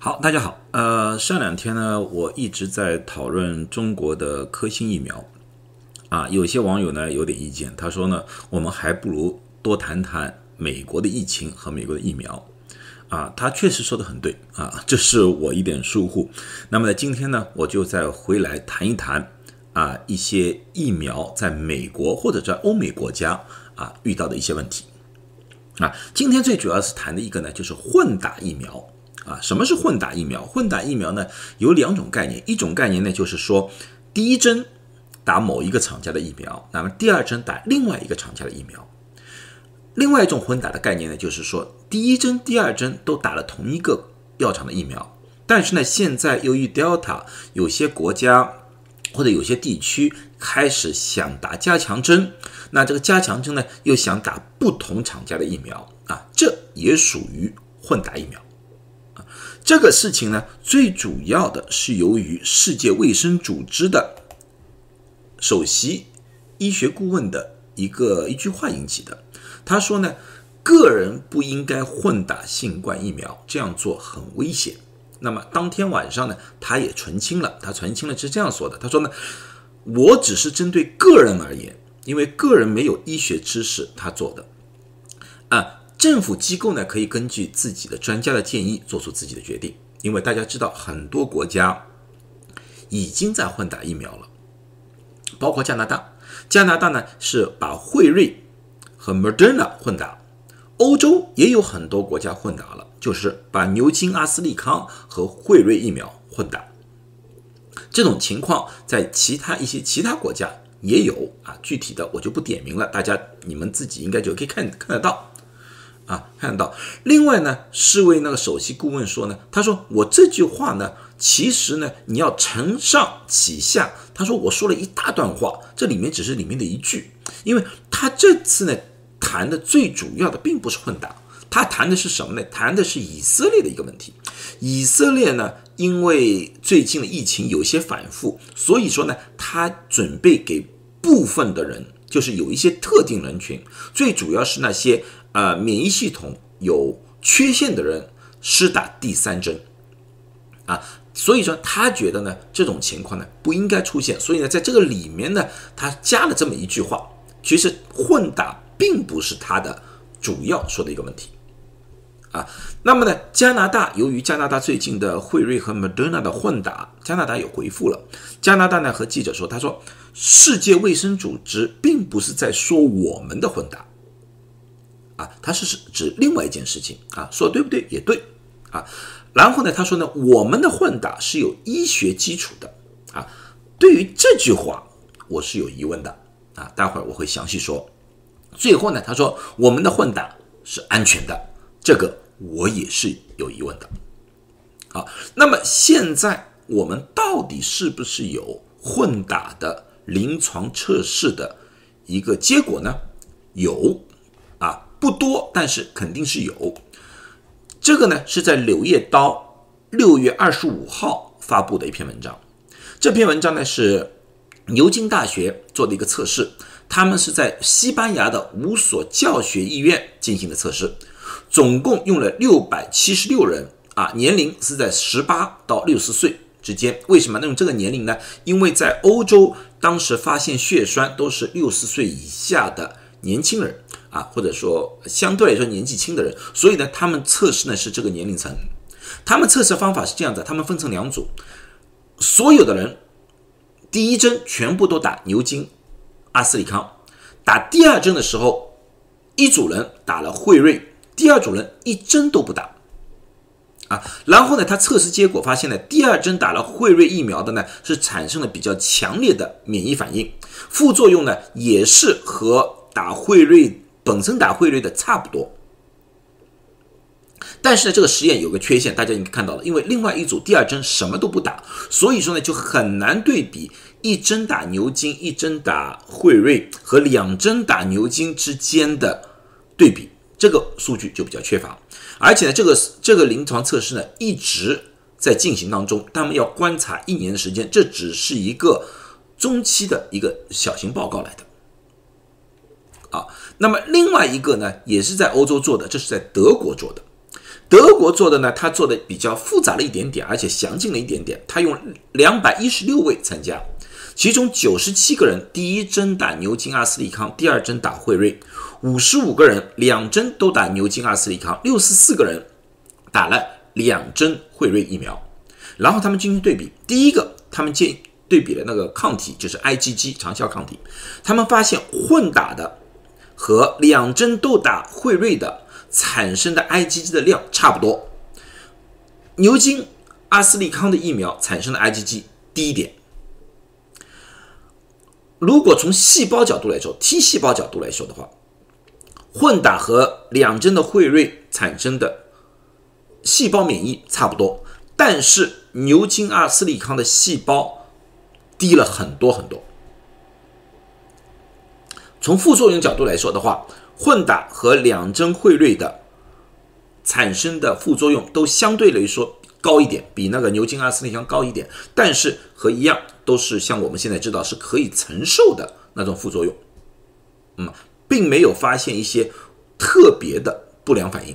好，大家好。呃，上两天呢，我一直在讨论中国的科兴疫苗啊，有些网友呢有点意见，他说呢，我们还不如多谈谈美国的疫情和美国的疫苗啊。他确实说的很对啊，这是我一点疏忽。那么呢，今天呢，我就再回来谈一谈啊，一些疫苗在美国或者在欧美国家啊遇到的一些问题啊。今天最主要是谈的一个呢，就是混打疫苗。啊，什么是混打疫苗？混打疫苗呢，有两种概念。一种概念呢，就是说，第一针打某一个厂家的疫苗，那么第二针打另外一个厂家的疫苗。另外一种混打的概念呢，就是说，第一针、第二针都打了同一个药厂的疫苗，但是呢，现在由于 Delta，有些国家或者有些地区开始想打加强针，那这个加强针呢，又想打不同厂家的疫苗啊，这也属于混打疫苗。这个事情呢，最主要的是由于世界卫生组织的首席医学顾问的一个一句话引起的。他说呢，个人不应该混打新冠疫苗，这样做很危险。那么当天晚上呢，他也澄清了，他澄清了是这样说的。他说呢，我只是针对个人而言，因为个人没有医学知识，他做的啊。政府机构呢，可以根据自己的专家的建议做出自己的决定，因为大家知道很多国家已经在混打疫苗了，包括加拿大。加拿大呢是把辉瑞和 Moderna 混打，欧洲也有很多国家混打了，就是把牛津、阿斯利康和辉瑞疫苗混打。这种情况在其他一些其他国家也有啊，具体的我就不点名了，大家你们自己应该就可以看看得到。啊，看到。另外呢，世卫那个首席顾问说呢，他说我这句话呢，其实呢，你要承上启下。他说我说了一大段话，这里面只是里面的一句，因为他这次呢谈的最主要的并不是混搭，他谈的是什么呢？谈的是以色列的一个问题。以色列呢，因为最近的疫情有些反复，所以说呢，他准备给部分的人，就是有一些特定人群，最主要是那些。啊，免疫系统有缺陷的人施打第三针，啊，所以说他觉得呢，这种情况呢不应该出现，所以呢，在这个里面呢，他加了这么一句话，其实混打并不是他的主要说的一个问题，啊，那么呢，加拿大由于加拿大最近的辉瑞和 Moderna 的混打，加拿大有回复了，加拿大呢和记者说，他说世界卫生组织并不是在说我们的混打。啊，他是指另外一件事情啊，说对不对？也对啊。然后呢，他说呢，我们的混打是有医学基础的啊。对于这句话，我是有疑问的啊。待会儿我会详细说。最后呢，他说我们的混打是安全的，这个我也是有疑问的。好，那么现在我们到底是不是有混打的临床测试的一个结果呢？有。不多，但是肯定是有。这个呢是在《柳叶刀》六月二十五号发布的一篇文章。这篇文章呢是牛津大学做的一个测试，他们是在西班牙的五所教学医院进行的测试，总共用了六百七十六人啊，年龄是在十八到六十岁之间。为什么用这个年龄呢？因为在欧洲当时发现血栓都是六十岁以下的年轻人。啊，或者说相对来说年纪轻的人，所以呢，他们测试呢是这个年龄层。他们测试方法是这样的，他们分成两组，所有的人第一针全部都打牛津、阿斯利康，打第二针的时候，一组人打了辉瑞，第二组人一针都不打。啊，然后呢，他测试结果发现呢，第二针打了辉瑞疫苗的呢，是产生了比较强烈的免疫反应，副作用呢也是和打辉瑞。本身打汇率的差不多，但是呢，这个实验有个缺陷，大家已经看到了，因为另外一组第二针什么都不打，所以说呢，就很难对比一针打牛津、一针打汇瑞和两针打牛津之间的对比，这个数据就比较缺乏。而且呢，这个这个临床测试呢一直在进行当中，他们要观察一年的时间，这只是一个中期的一个小型报告来的。啊，那么另外一个呢，也是在欧洲做的，这是在德国做的。德国做的呢，他做的比较复杂了一点点，而且详尽了一点点。他用两百一十六位参加，其中九十七个人第一针打牛津阿斯利康，第二针打辉瑞；五十五个人两针都打牛津阿斯利康，六十四个人打了两针辉瑞疫苗。然后他们进行对比，第一个他们建对比了那个抗体，就是 IgG 长效抗体，他们发现混打的和两针都打辉瑞的。产生的 IgG 的量差不多，牛津、阿斯利康的疫苗产生的 IgG 低一点。如果从细胞角度来说，T 细胞角度来说的话，混打和两针的辉瑞产生的细胞免疫差不多，但是牛津、阿斯利康的细胞低了很多很多。从副作用角度来说的话，混打和两针汇率的产生的副作用都相对来说高一点，比那个牛津阿斯利康高一点，但是和一样都是像我们现在知道是可以承受的那种副作用，嗯，并没有发现一些特别的不良反应。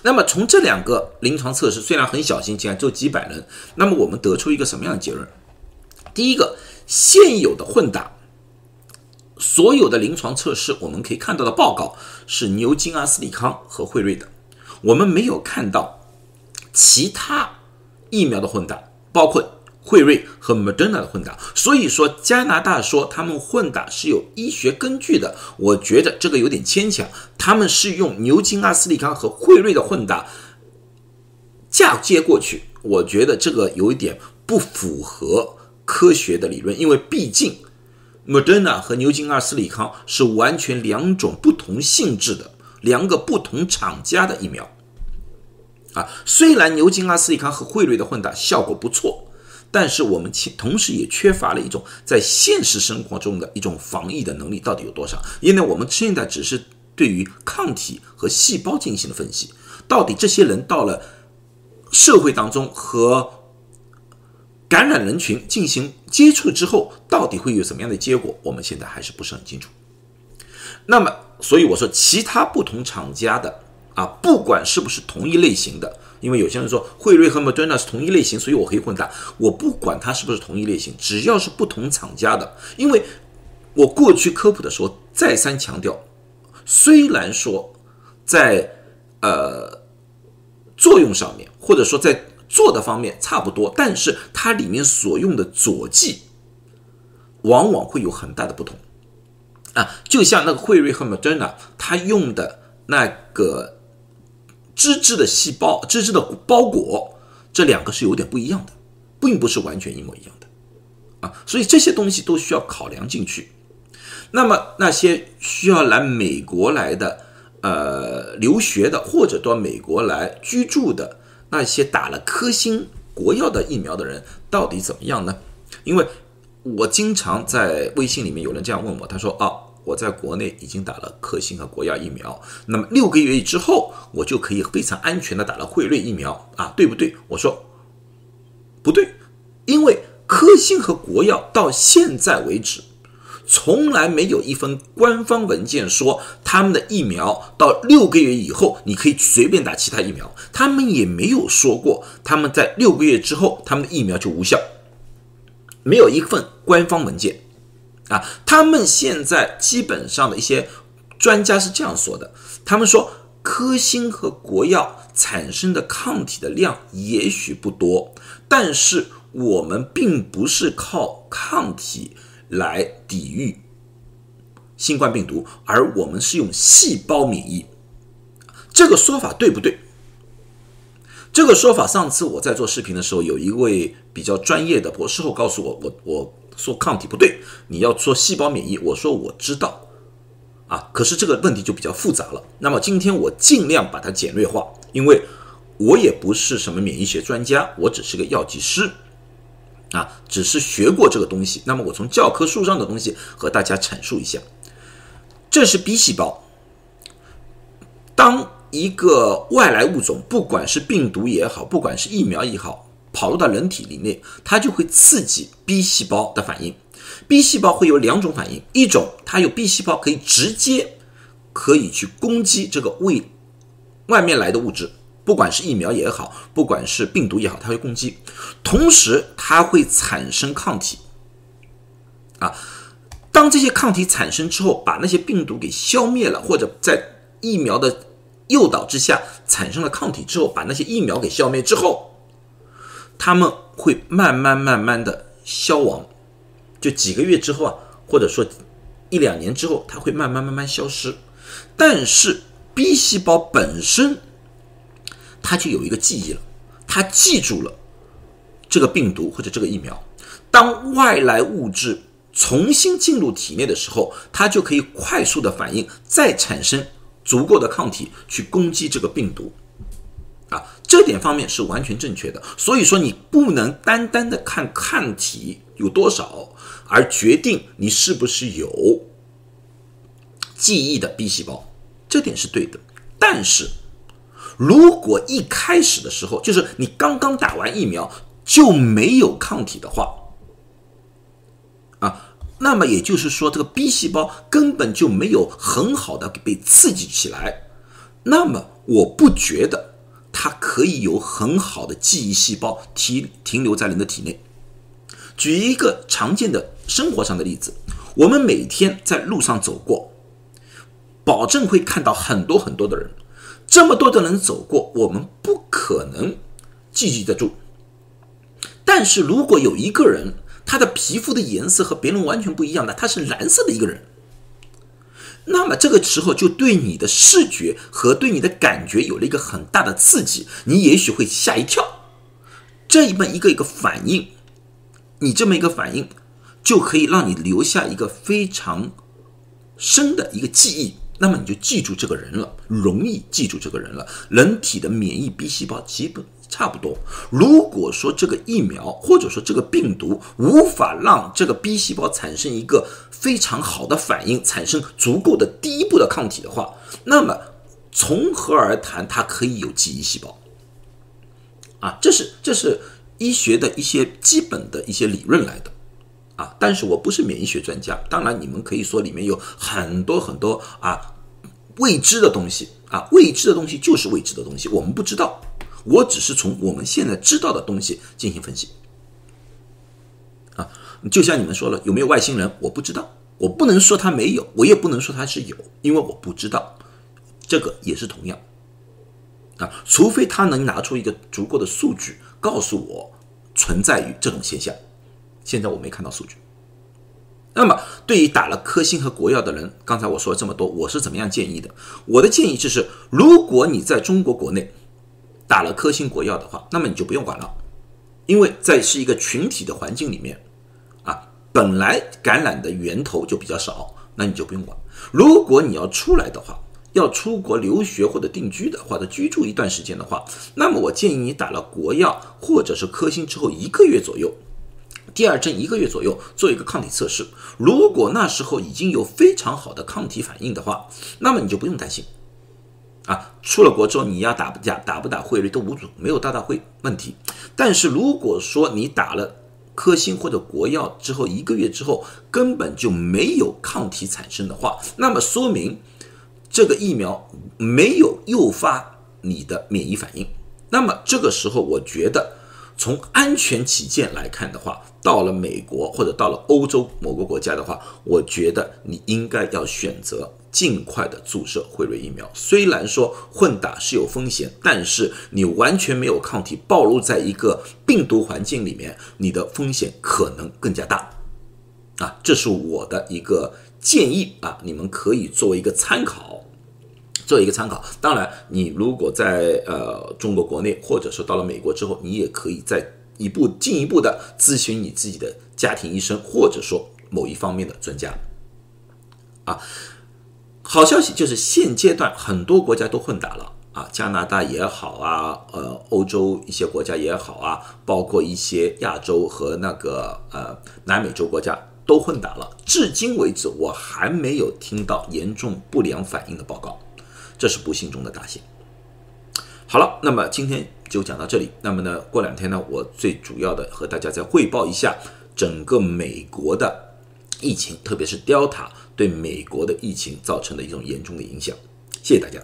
那么从这两个临床测试虽然很小心，竟然只有几百人，那么我们得出一个什么样的结论？第一个，现有的混打。所有的临床测试，我们可以看到的报告是牛津、阿斯利康和辉瑞的，我们没有看到其他疫苗的混打，包括辉瑞和 Moderna 的混打。所以说，加拿大说他们混打是有医学根据的，我觉得这个有点牵强。他们是用牛津、阿斯利康和辉瑞的混打嫁接过去，我觉得这个有一点不符合科学的理论，因为毕竟。Moderna 和牛津阿斯利康是完全两种不同性质的两个不同厂家的疫苗啊。虽然牛津阿斯利康和辉瑞的混打效果不错，但是我们同时也缺乏了一种在现实生活中的一种防疫的能力到底有多少？因为我们现在只是对于抗体和细胞进行了分析，到底这些人到了社会当中和。感染人群进行接触之后，到底会有什么样的结果？我们现在还是不是很清楚。那么，所以我说，其他不同厂家的啊，不管是不是同一类型的，因为有些人说辉瑞和 Moderna 是同一类型，所以我可以混搭。我不管它是不是同一类型，只要是不同厂家的，因为我过去科普的时候再三强调，虽然说在呃作用上面，或者说在做的方面差不多，但是它里面所用的佐剂往往会有很大的不同啊，就像那个辉瑞和 Moderna，它用的那个脂质的细胞、脂质的包裹，这两个是有点不一样的，并不是完全一模一样的啊，所以这些东西都需要考量进去。那么那些需要来美国来的呃留学的，或者到美国来居住的。那些打了科兴国药的疫苗的人到底怎么样呢？因为我经常在微信里面有人这样问我，他说：“啊，我在国内已经打了科兴和国药疫苗，那么六个月之后我就可以非常安全的打了辉瑞疫苗啊，对不对？”我说：“不对，因为科兴和国药到现在为止。”从来没有一份官方文件说他们的疫苗到六个月以后你可以随便打其他疫苗，他们也没有说过他们在六个月之后他们的疫苗就无效，没有一份官方文件啊。他们现在基本上的一些专家是这样说的，他们说科兴和国药产生的抗体的量也许不多，但是我们并不是靠抗体。来抵御新冠病毒，而我们是用细胞免疫，这个说法对不对？这个说法，上次我在做视频的时候，有一位比较专业的博士后告诉我，我我说抗体不对，你要说细胞免疫，我说我知道，啊，可是这个问题就比较复杂了。那么今天我尽量把它简略化，因为我也不是什么免疫学专家，我只是个药剂师。啊，只是学过这个东西。那么我从教科书上的东西和大家阐述一下。这是 B 细胞。当一个外来物种，不管是病毒也好，不管是疫苗也好，跑入到人体里面，它就会刺激 B 细胞的反应。B 细胞会有两种反应，一种它有 B 细胞可以直接可以去攻击这个为外面来的物质，不管是疫苗也好，不管是病毒也好，它会攻击，同时它会产生抗体。啊，当这些抗体产生之后，把那些病毒给消灭了，或者在疫苗的诱导之下产生了抗体之后，把那些疫苗给消灭之后，他们会慢慢慢慢的消亡，就几个月之后啊，或者说一两年之后，它会慢慢慢慢消失。但是 B 细胞本身，它就有一个记忆了，它记住了这个病毒或者这个疫苗，当外来物质。重新进入体内的时候，它就可以快速的反应，再产生足够的抗体去攻击这个病毒，啊，这点方面是完全正确的。所以说，你不能单单的看抗体有多少，而决定你是不是有记忆的 B 细胞，这点是对的。但是，如果一开始的时候，就是你刚刚打完疫苗就没有抗体的话，啊，那么也就是说，这个 B 细胞根本就没有很好的被刺激起来。那么，我不觉得它可以有很好的记忆细胞停停留在人的体内。举一个常见的生活上的例子，我们每天在路上走过，保证会看到很多很多的人。这么多的人走过，我们不可能记忆得住。但是如果有一个人，他的皮肤的颜色和别人完全不一样的，他是蓝色的一个人。那么这个时候就对你的视觉和对你的感觉有了一个很大的刺激，你也许会吓一跳。这么一个一个反应，你这么一个反应就可以让你留下一个非常深的一个记忆。那么你就记住这个人了，容易记住这个人了。人体的免疫 B 细胞基本。差不多。如果说这个疫苗或者说这个病毒无法让这个 B 细胞产生一个非常好的反应，产生足够的第一步的抗体的话，那么从何而谈它可以有记忆细胞？啊，这是这是医学的一些基本的一些理论来的啊。但是我不是免疫学专家，当然你们可以说里面有很多很多啊未知的东西啊，未知的东西就是未知的东西，我们不知道。我只是从我们现在知道的东西进行分析，啊，就像你们说了，有没有外星人？我不知道，我不能说他没有，我也不能说他是有，因为我不知道。这个也是同样，啊，除非他能拿出一个足够的数据告诉我存在于这种现象。现在我没看到数据。那么，对于打了科兴和国药的人，刚才我说了这么多，我是怎么样建议的？我的建议就是，如果你在中国国内。打了科兴国药的话，那么你就不用管了，因为在是一个群体的环境里面，啊，本来感染的源头就比较少，那你就不用管。如果你要出来的话，要出国留学或者定居的，或者居住一段时间的话，那么我建议你打了国药或者是科兴之后一个月左右，第二针一个月左右做一个抗体测试。如果那时候已经有非常好的抗体反应的话，那么你就不用担心。啊，出了国之后你要打不打打不打汇率都无阻，没有大大会问题。但是如果说你打了科兴或者国药之后一个月之后根本就没有抗体产生的话，那么说明这个疫苗没有诱发你的免疫反应。那么这个时候，我觉得从安全起见来看的话，到了美国或者到了欧洲某个国家的话，我觉得你应该要选择。尽快的注射辉瑞疫苗。虽然说混打是有风险，但是你完全没有抗体，暴露在一个病毒环境里面，你的风险可能更加大。啊，这是我的一个建议啊，你们可以作为一个参考，做一个参考。当然，你如果在呃中国国内，或者说到了美国之后，你也可以再一步进一步的咨询你自己的家庭医生，或者说某一方面的专家。啊。好消息就是现阶段很多国家都混打了啊，加拿大也好啊，呃，欧洲一些国家也好啊，包括一些亚洲和那个呃南美洲国家都混打了。至今为止，我还没有听到严重不良反应的报告，这是不幸中的大幸。好了，那么今天就讲到这里。那么呢，过两天呢，我最主要的和大家再汇报一下整个美国的疫情，特别是 Delta。对美国的疫情造成的一种严重的影响，谢谢大家。